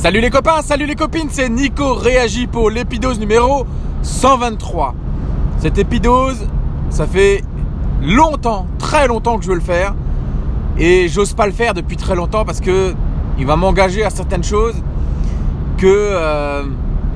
Salut les copains, salut les copines, c'est Nico Réagi pour l'épidose numéro 123. Cette épidose, ça fait longtemps, très longtemps que je veux le faire. Et j'ose pas le faire depuis très longtemps parce que il va m'engager à certaines choses que euh,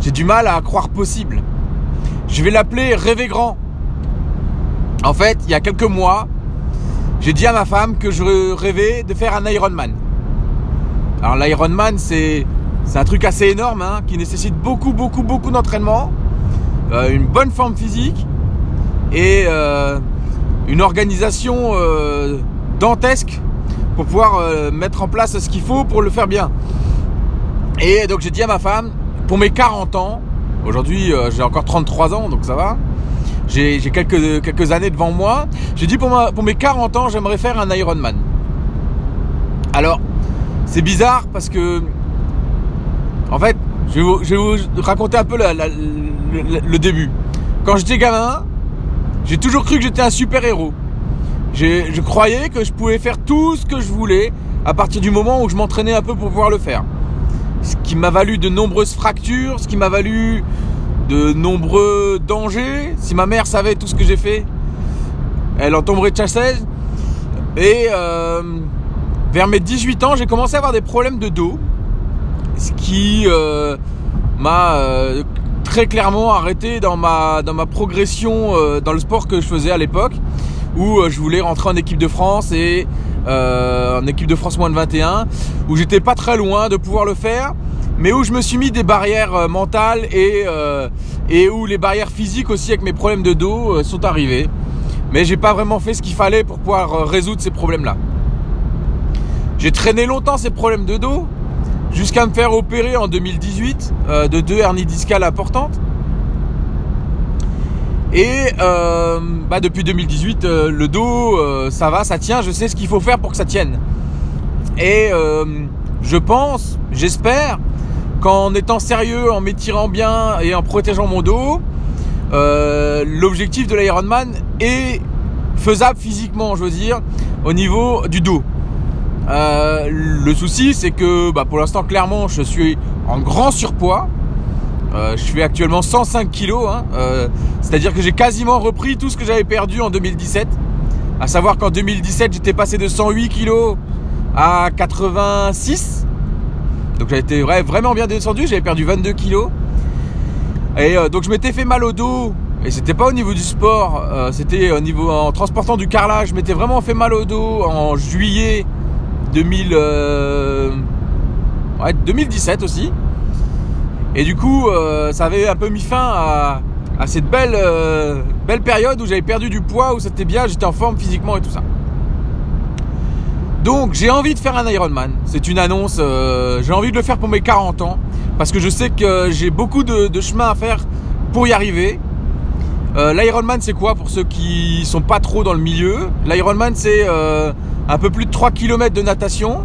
j'ai du mal à croire possible. Je vais l'appeler Rêver grand. En fait, il y a quelques mois, j'ai dit à ma femme que je rêvais de faire un Ironman. Alors l'Ironman, c'est c'est un truc assez énorme hein, qui nécessite beaucoup, beaucoup, beaucoup d'entraînement, euh, une bonne forme physique et euh, une organisation euh, dantesque pour pouvoir mettre en place ce qu'il faut pour le faire bien. Et donc j'ai dit à ma femme, pour mes 40 ans, aujourd'hui j'ai encore 33 ans, donc ça va, j'ai quelques, années devant moi, j'ai dit pour, pour mes 40 ans, j'aimerais faire un Ironman. Alors, c'est bizarre parce que en fait, je vais vous, raconter un peu le début. Quand j'étais gamin, j'ai toujours cru que j'étais un super héros. Je croyais que je pouvais faire tout ce que je voulais à partir du moment où je m'entraînais un peu pour pouvoir le faire. Ce qui m'a valu de nombreuses fractures, ce qui m'a valu de nombreux dangers. Si ma mère savait tout ce que j'ai fait, elle en tomberait de chassaise. Et euh, vers mes 18 ans, j'ai commencé à avoir des problèmes de dos ce qui euh, m'a euh, très clairement arrêté dans ma, dans ma progression euh, dans le sport que je faisais à l'époque, où je voulais rentrer en équipe de France et en équipe de France moins de 21, où j'étais pas très loin de pouvoir le faire, mais où je me suis mis des barrières mentales et, et où les barrières physiques aussi avec mes problèmes de dos sont arrivées. Mais j'ai pas vraiment fait ce qu'il fallait pour pouvoir résoudre ces problèmes-là. J'ai traîné longtemps ces problèmes de dos, jusqu'à me faire opérer en 2018 euh, de deux hernies discales importantes. Et euh, bah depuis 2018, euh, le dos, ça va, ça tient, je sais ce qu'il faut faire pour que ça tienne. Et je pense, j'espère, qu'en étant sérieux, en m'étirant bien et en protégeant mon dos, l'objectif de l'Ironman est faisable physiquement, je veux dire, au niveau du dos. Euh, le souci, c'est que bah, pour l'instant, clairement, je suis en grand surpoids. Euh, je fais actuellement 105 kilos, hein. euh, c'est-à-dire que j'ai quasiment repris tout ce que j'avais perdu en 2017. À savoir qu'en 2017, j'étais passé de 108 kilos à 86. Donc j'ai été vraiment bien descendu, j'avais perdu 22 kilos. Et donc je m'étais fait mal au dos. Et c'était pas au niveau du sport, c'était au niveau en transportant du carrelage. Je m'étais vraiment fait mal au dos en juillet 2000, 2017 euh, aussi. Et du coup, euh, ça avait un peu mis fin à, cette belle, euh, belle période où j'avais perdu du poids, où c'était bien, j'étais en forme physiquement et tout ça. Donc j'ai envie de faire un Ironman. C'est une annonce. j'ai envie de le faire pour mes 40 ans. Parce que je sais que j'ai beaucoup de, de, chemin à faire pour y arriver. L'Ironman c'est quoi pour ceux qui sont pas trop dans le milieu? L'Ironman c'est un peu plus de 3 km de natation,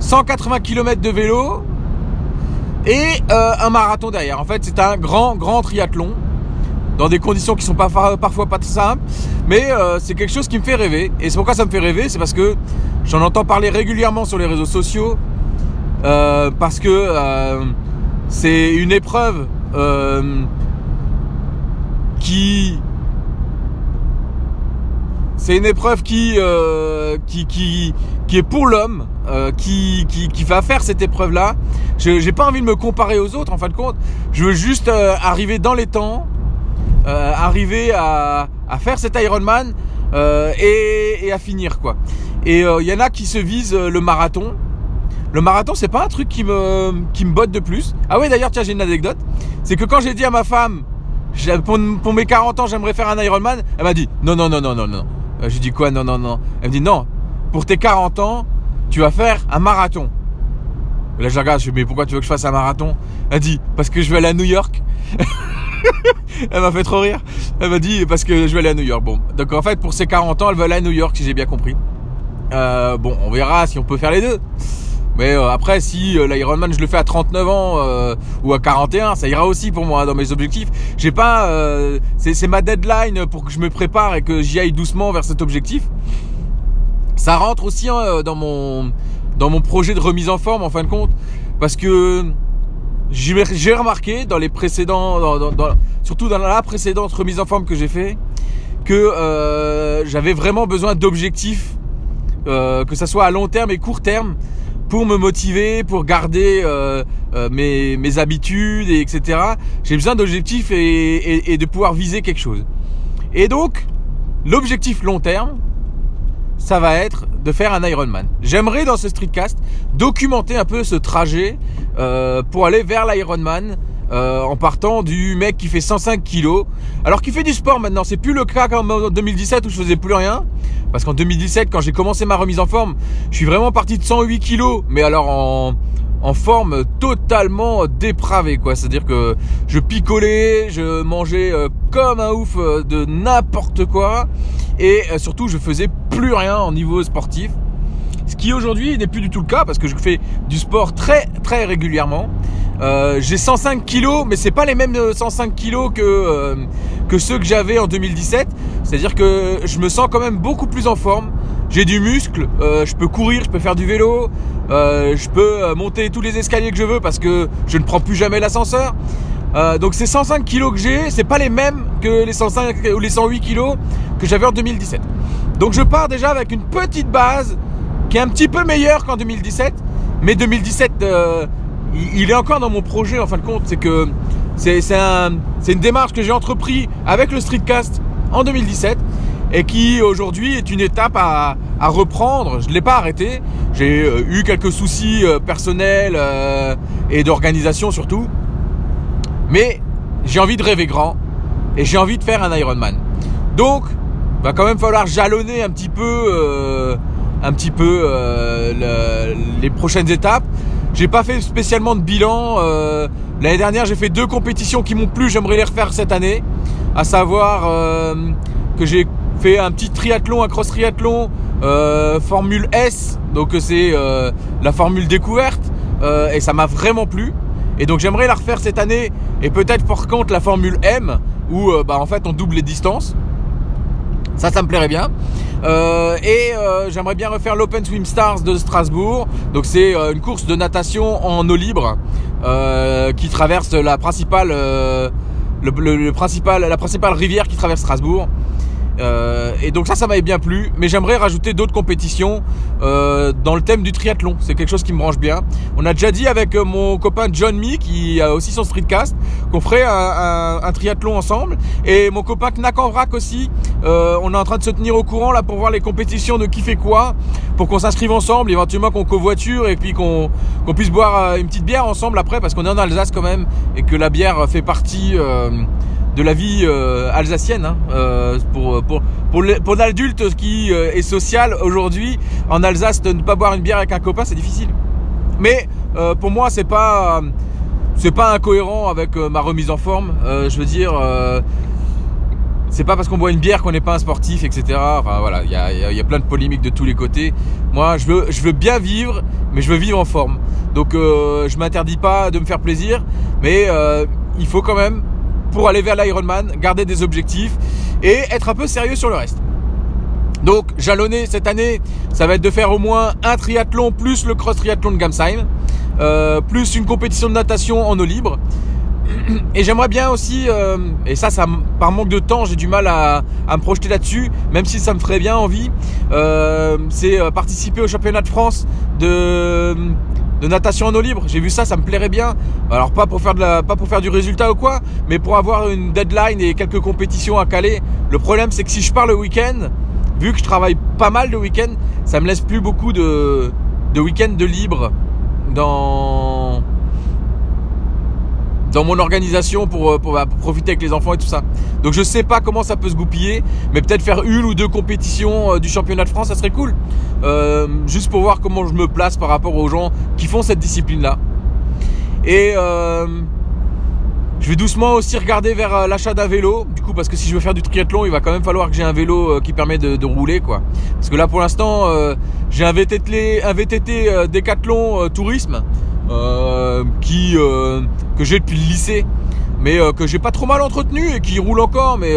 180 km de vélo et euh, un marathon derrière. En fait, c'est un grand, grand triathlon dans des conditions qui sont parfois pas très simples, mais euh, c'est quelque chose qui me fait rêver. Et c'est pourquoi ça me fait rêver, c'est parce que j'en entends parler régulièrement sur les réseaux sociaux, euh, parce que c'est une épreuve qui c'est une épreuve qui, euh, qui, qui, qui, est pour l'homme, euh, qui, qui, qui, va faire cette épreuve-là. Je n'ai pas envie de me comparer aux autres, en fin de compte. Je veux juste euh, arriver dans les temps, arriver à, à, faire cet Ironman et, et, à finir, quoi. Et il y en a qui se visent le marathon. Le marathon, c'est pas un truc qui me, qui me botte de plus. Ah oui, d'ailleurs, tiens, j'ai une anecdote. C'est que quand j'ai dit à ma femme, pour, pour mes 40 ans, j'aimerais faire un Ironman, elle m'a dit, non, non, non, non, non, non. Euh, je dis quoi Non, non, non. Elle me dit non, pour tes 40 ans, tu vas faire un marathon. Là, je regarde, je dis mais pourquoi tu veux que je fasse un marathon? Elle dit parce que je vais aller à New York. elle m'a fait trop rire. Elle m'a dit parce que je vais aller à New York. Bon, donc en fait, pour ses 40 ans, elle veut aller à New York, si j'ai bien compris. Euh, bon, on verra si on peut faire les deux. Mais euh, après, si euh, l'Ironman je le fais à 39 ans euh, ou à 41, ça ira aussi pour moi dans mes objectifs. J'ai pas, c'est ma deadline pour que je me prépare et que j'y aille doucement vers cet objectif. Ça rentre aussi hein, dans mon dans mon projet de remise en forme en fin de compte, parce que j'ai remarqué dans les précédents, surtout dans la précédente remise en forme que j'ai fait, que euh, j'avais vraiment besoin d'objectifs, euh, que ça soit à long terme et court terme, pour me motiver, pour garder euh, mes, mes, habitudes, et etc. J'ai besoin d'objectifs et, et, de pouvoir viser quelque chose. Et donc, l'objectif long terme, ça va être de faire un Ironman. J'aimerais dans ce streetcast documenter un peu ce trajet euh, pour aller vers l'Ironman euh, en partant du mec qui fait 105 kilos. Alors qu'il fait du sport maintenant, c'est plus le cas qu'en 2017 où je faisais plus rien. Parce qu'en 2017, quand j'ai commencé ma remise en forme, je suis vraiment parti de 108 kilos, mais alors en, en forme totalement dépravée quoi. C'est-à-dire que je picolais, je mangeais euh, comme un ouf euh, de n'importe quoi et surtout je faisais plus rien en niveau sportif. Ce qui aujourd'hui n'est plus du tout le cas parce que je fais du sport très très régulièrement. Euh, j'ai 105 kilos, mais c'est pas les mêmes 105 kilos que que ceux que j'avais en 2017. C'est-à-dire que je me sens quand même beaucoup plus en forme. J'ai du muscle, je peux courir, je peux faire du vélo, je peux monter tous les escaliers que je veux parce que je ne prends plus jamais l'ascenseur. Euh, donc ces 105 kilos que j'ai, c'est pas les mêmes que les 105 ou les 108 kilos que j'avais en 2017. Donc je pars déjà avec une petite base qui est un petit peu meilleure qu'en 2017, mais 2017, euh, il est encore dans mon projet en fin de compte. C'est que c'est une démarche que j'ai entrepris avec le streetcast en 2017 et qui aujourd'hui est une étape à, reprendre. Je ne l'ai pas arrêté. J'ai euh, eu quelques soucis personnels et d'organisation surtout. Mais j'ai envie de rêver grand et j'ai envie de faire un Ironman. Donc, va quand même falloir jalonner un petit peu, euh, euh, les prochaines étapes. J'ai pas fait spécialement de bilan. Euh, l'année dernière, j'ai fait deux compétitions qui m'ont plu. J'aimerais les refaire cette année, à savoir que j'ai fait un petit triathlon, un cross triathlon, Formule S. Donc c'est la formule découverte et ça m'a vraiment plu. Et donc j'aimerais la refaire cette année et peut-être par contre la Formule M où euh, bah, en fait on double les distances. Ça, ça me plairait bien. Euh, et euh, j'aimerais bien refaire l'Open Swim Stars de Strasbourg. Donc c'est une course de natation en eau libre qui traverse la principale, le, principal, la principale rivière qui traverse Strasbourg. Euh, et donc ça, ça m'avait bien plu. Mais j'aimerais rajouter d'autres compétitions euh, dans le thème du triathlon. C'est quelque chose qui me branche bien. On a déjà dit avec euh, mon copain John Me, qui a aussi son streetcast, qu'on ferait un, triathlon ensemble. Et mon copain Knack en vrac aussi. On est en train de se tenir au courant là pour voir les compétitions de qui fait quoi, pour qu'on s'inscrive ensemble, éventuellement qu'on covoiture et puis qu'on puisse boire une petite bière ensemble après, parce qu'on est en Alsace quand même et que la bière fait partie de la vie euh, alsacienne. Hein, euh, pour pour pour, l'adulte qui euh, est social aujourd'hui en Alsace, de ne pas boire une bière avec un copain, c'est difficile. Mais pour moi, c'est pas c'est pas incohérent avec ma remise en forme. je veux dire, c'est pas parce qu'on boit une bière qu'on n'est pas un sportif, etc. Enfin voilà, il y a, y a, plein de polémiques de tous les côtés. Moi, je veux, je veux bien vivre, mais je veux vivre en forme. Donc, je m'interdis pas de me faire plaisir, mais il faut quand même pour aller vers l'Ironman, garder des objectifs et être un peu sérieux sur le reste. Donc jalonner cette année, ça va être de faire au moins un triathlon plus le cross triathlon de Gamsheim, euh, plus une compétition de natation en eau libre. Et j'aimerais bien aussi, euh, et ça, par manque de temps, j'ai du mal à, me projeter là-dessus, même si ça me ferait bien envie, euh, c'est participer au championnat de France de de natation en eau libre. J'ai vu ça, ça me plairait bien. Alors pas pour faire du résultat ou quoi, mais pour avoir une deadline et quelques compétitions à caler. Le problème c'est que si je pars le week-end, vu que je travaille pas mal le week-end, ça me laisse plus beaucoup de, de week-end de libre dans dans mon organisation pour, euh, bah, pour, profiter avec les enfants et tout ça. Donc je sais pas comment ça peut se goupiller, mais peut-être faire une ou deux compétitions euh, du championnat de France, ça serait cool. Euh, juste pour voir comment je me place par rapport aux gens qui font cette discipline-là. Et je vais doucement aussi regarder vers l'achat d'un vélo, du coup parce que si je veux faire du triathlon, il va quand même falloir que j'ai un vélo qui permet de, rouler quoi. Parce que là pour l'instant, j'ai un VTT, un VTT Décathlon Tourisme qui euh, que j'ai depuis le lycée, mais euh, que j'ai pas trop mal entretenu et qui roule encore, mais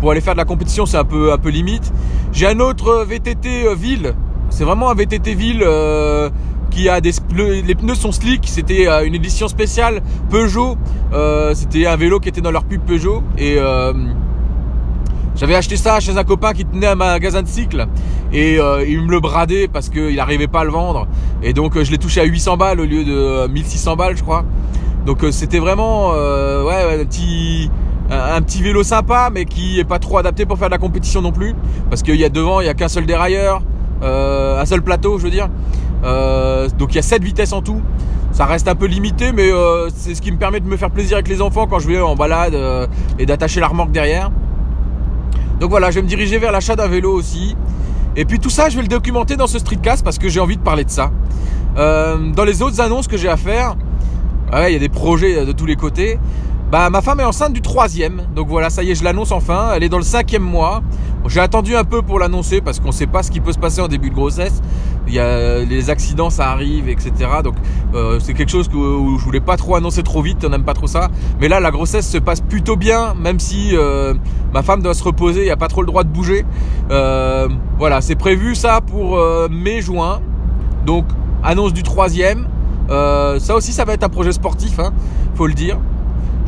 pour aller faire de la compétition c'est un peu un peu limite. J'ai un autre VTT ville, c'est vraiment un VTT ville qui a des les pneus sont slick. C'était une édition spéciale Peugeot. C'était un vélo qui était dans leur pub Peugeot et j'avais acheté ça chez un copain qui tenait un magasin de cycle et euh, il me le bradait parce qu'il n'arrivait pas à le vendre. Et donc euh, je l'ai touché à 800 balles au lieu de 1600 euh, balles je crois. Donc c'était vraiment ouais, un, petit, vélo sympa mais qui est pas trop adapté pour faire de la compétition non plus. Parce qu'il y a devant, il y a qu'un seul dérailleur, un seul plateau je veux dire. donc il y a 7 vitesses en tout. Ça reste un peu limité mais c'est ce qui me permet de me faire plaisir avec les enfants quand je vais en balade et d'attacher la remorque derrière. Donc voilà, je vais me diriger vers l'achat d'un vélo aussi. Et puis tout ça, je vais le documenter dans ce streetcast parce que j'ai envie de parler de ça. Euh, dans les autres annonces que j'ai à faire, il y a des projets de tous les côtés. Bah, ma femme est enceinte du troisième, donc voilà, ça y est, je l'annonce enfin. Elle est dans le cinquième mois. J'ai attendu un peu pour l'annoncer parce qu'on ne sait pas ce qui peut se passer en début de grossesse. Il y a les accidents, ça arrive, etc. Donc euh, c'est quelque chose que, je voulais pas trop annoncer trop vite. On n'aime pas trop ça. Mais là, la grossesse se passe plutôt bien, même si euh, ma femme doit se reposer. Il n'y a pas trop le droit de bouger. Euh, voilà, c'est prévu ça pour mai-juin. Donc annonce du troisième. ça aussi, ça va être un projet sportif, hein, faut le dire.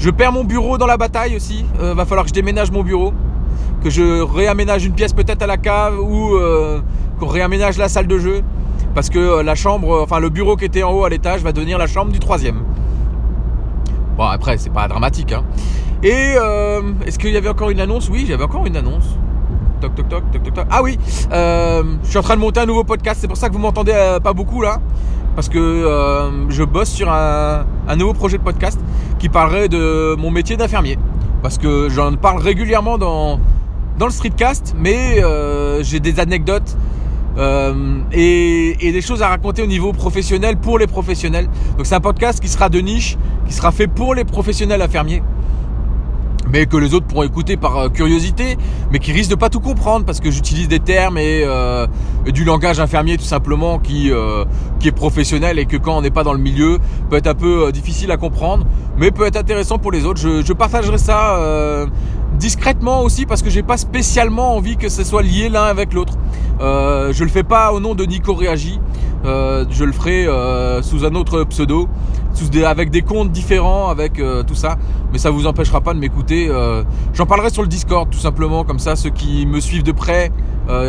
Je perds mon bureau dans la bataille aussi. Euh, va falloir que je déménage mon bureau, que je réaménage une pièce peut-être à la cave ou euh, qu'on réaménage la salle de jeu. Parce que euh, la chambre, enfin le bureau qui était en haut à l'étage va devenir la chambre du troisième. Bon après c'est pas dramatique. Hein. Et est-ce qu'il y avait encore une annonce? Oui, j'avais encore une annonce. Toc toc toc toc toc toc. Ah oui, je suis en train de monter un nouveau podcast. C'est pour ça que vous m'entendez pas beaucoup là parce que euh, je bosse sur un, nouveau projet de podcast qui parlerait de mon métier d'infirmier. Parce que j'en parle régulièrement dans, dans le streetcast, mais euh, j'ai des anecdotes euh, et, des choses à raconter au niveau professionnel pour les professionnels. Donc c'est un podcast qui sera de niche, qui sera fait pour les professionnels infirmiers mais que les autres pourront écouter par euh, curiosité, mais qui risquent de pas tout comprendre parce que j'utilise des termes et, du langage infirmier tout simplement qui qui est professionnel et que quand on n'est pas dans le milieu peut être un peu difficile à comprendre, mais peut être intéressant pour les autres. Je, partagerai ça discrètement aussi parce que j'ai pas spécialement envie que ce soit lié l'un avec l'autre. Euh, je le fais pas au nom de Nico Réagi. Euh, je le ferai euh, sous un autre pseudo, avec des comptes différents, avec euh, tout ça. Mais ça vous empêchera pas de m'écouter. Euh, j'en parlerai sur le Discord tout simplement, comme ça ceux qui me suivent de près,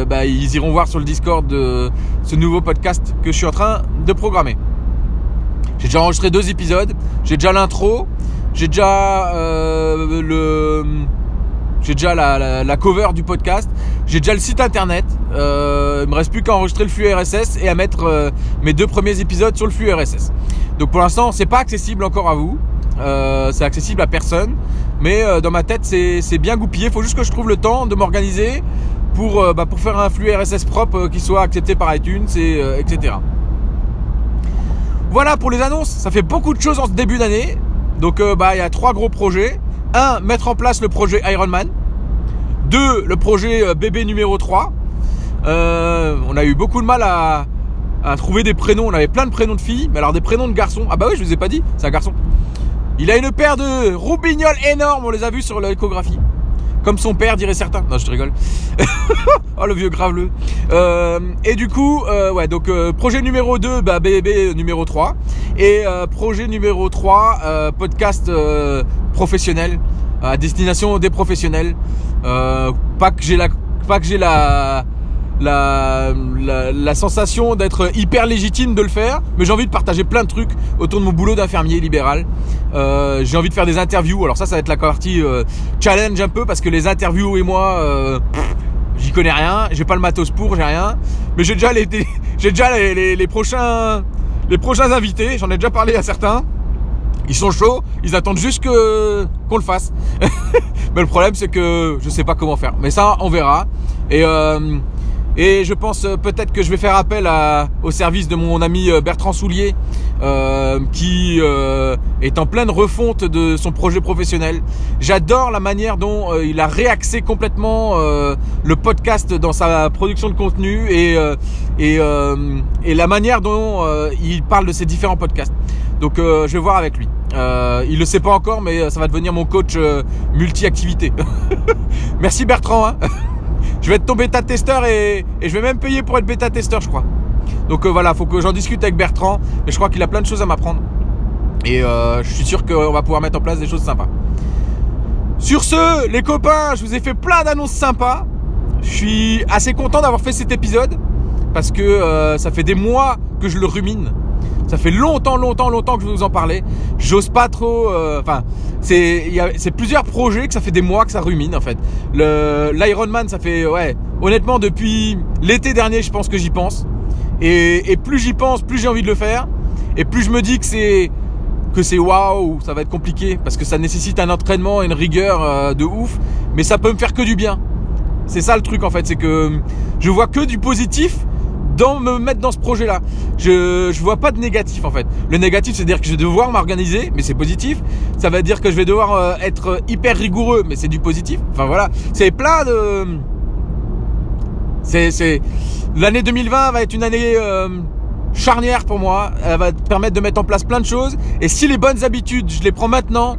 bah, ils iront voir sur le Discord ce nouveau podcast que je suis en train de programmer. J'ai déjà enregistré deux épisodes. J'ai déjà l'intro. J'ai déjà le j'ai déjà la, cover du podcast. J'ai déjà le site internet. Euh, il me reste plus qu'à enregistrer le flux RSS et à mettre euh, mes deux premiers épisodes sur le flux RSS. Donc pour l'instant, c'est pas accessible encore à vous. Euh, c'est accessible à personne. Mais euh, dans ma tête, c'est bien goupillé. Il faut juste que je trouve le temps de m'organiser pour, bah, pour faire un flux RSS propre qui soit accepté par iTunes, et, etc. Voilà pour les annonces. Ça fait beaucoup de choses en ce début d'année. Donc bah il y a trois gros projets. 1. Mettre en place le projet Ironman. 2. Le projet euh, bébé numéro 3. Euh, on a eu beaucoup de mal à, trouver des prénoms. On avait plein de prénoms de filles, mais alors des prénoms de garçons. Ah bah oui, je vous ai pas dit, c'est un garçon. Il a une paire de roubignoles énormes, on les a vus sur l'échographie. Comme son père dirait certains. Non, je te rigole. oh, le vieux graveleux. Euh, et du coup, euh, ouais, donc euh, projet numéro 2, bah, bébé numéro 3. Et euh, projet numéro 3, podcast professionnel à destination des professionnels. pas que j'ai la, la, la, la, sensation d'être hyper légitime de le faire, mais j'ai envie de partager plein de trucs autour de mon boulot d'infirmier libéral. Euh, j'ai envie de faire des interviews. Alors ça, ça va être la partie euh, challenge un peu parce que les interviews et moi, euh, j'y connais rien. J'ai pas le matos pour, j'ai rien. Mais j'ai déjà les, j'ai déjà les, les, prochains, les prochains invités. J'en ai déjà parlé à certains. Ils sont chauds, ils attendent juste que qu'on le fasse. mais le problème c'est que je sais pas comment faire. Mais ça, on verra. Et euh, et je pense euh, peut-être que je vais faire appel à, au service de mon ami euh, Bertrand Soulier, euh, qui euh, est en pleine refonte de son projet professionnel. J'adore la manière dont il a réaxé complètement le podcast dans sa production de contenu et, et, et la manière dont il parle de ses différents podcasts. Donc je vais voir avec lui. Euh, il le sait pas encore, mais ça va devenir mon coach multi-activité. Merci Bertrand. Hein je vais être ton bêta testeur et, je vais même payer pour être bêta testeur, je crois. Donc voilà, faut que j'en discute avec Bertrand, mais je crois qu'il a plein de choses à m'apprendre. Et je suis sûr qu'on va pouvoir mettre en place des choses sympas. Sur ce, les copains, je vous ai fait plein d'annonces sympas. Je suis assez content d'avoir fait cet épisode parce que ça fait des mois que je le rumine. Ça fait longtemps, longtemps, longtemps que je vous en parlais. J'ose pas trop. Euh, enfin, c'est c'est plusieurs projets que ça fait des mois que ça rumine en fait. Le l'Ironman, ça fait ouais. Honnêtement, depuis l'été dernier, je pense que j'y pense. Et, et plus j'y pense, plus j'ai envie de le faire. Et plus je me dis que c'est que c'est waouh, ça va être compliqué parce que ça nécessite un entraînement et une rigueur euh, de ouf. Mais ça peut me faire que du bien. C'est ça le truc en fait, c'est que je vois que du positif dans me mettre dans ce projet-là. Je je vois pas de négatif en fait. Le négatif, c'est dire que je vais devoir m'organiser, mais c'est positif. Ça va dire que je vais devoir euh, être hyper rigoureux, mais c'est du positif. Enfin voilà, c'est plein de c'est c'est l'année 2020 va être une année euh, charnière pour moi. Elle va permettre de mettre en place plein de choses et si les bonnes habitudes, je les prends maintenant,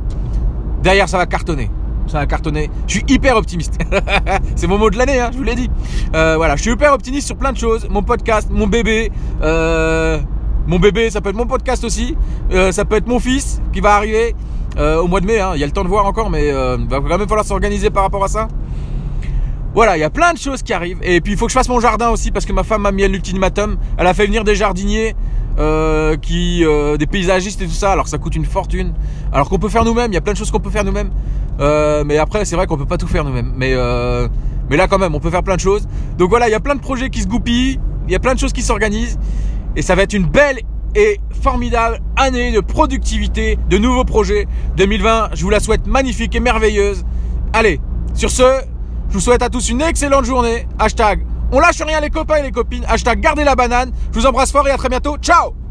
derrière ça va cartonner ça a cartonné. Je suis hyper optimiste. c'est mon mot de l'année, hein, je vous l'ai dit. Euh, voilà, je suis hyper optimiste sur plein de choses. Mon podcast, mon bébé, euh, mon bébé, ça peut être mon podcast aussi. Euh, ça peut être mon fils qui va arriver au mois de mai. Hein. Il y a le temps de voir encore, mais il va quand même falloir s'organiser par rapport à ça. Voilà, il y a plein de choses qui arrivent. Et puis il faut que je fasse mon jardin aussi parce que ma femme m'a mis un ultimatum. Elle a fait venir des jardiniers euh, qui euh, des paysagistes et tout ça alors ça coûte une fortune. Alors qu'on peut faire nous-mêmes il y a plein de choses qu'on peut faire nous-mêmes. Euh, mais après c'est vrai qu'on peut pas tout faire nous-mêmes. Mais mais là quand même on peut faire plein de choses. Donc voilà il y a plein de projets qui se goupillent il y a plein de choses qui s'organisent. Et ça va être une belle et formidable année de productivité de nouveaux projets. 2020 je vous la souhaite magnifique et merveilleuse. Allez sur ce je vous souhaite à tous une excellente journée. Hashtag on lâche rien les copains et les copines. Hashtag gardez la banane. Je vous embrasse fort et à très bientôt. Ciao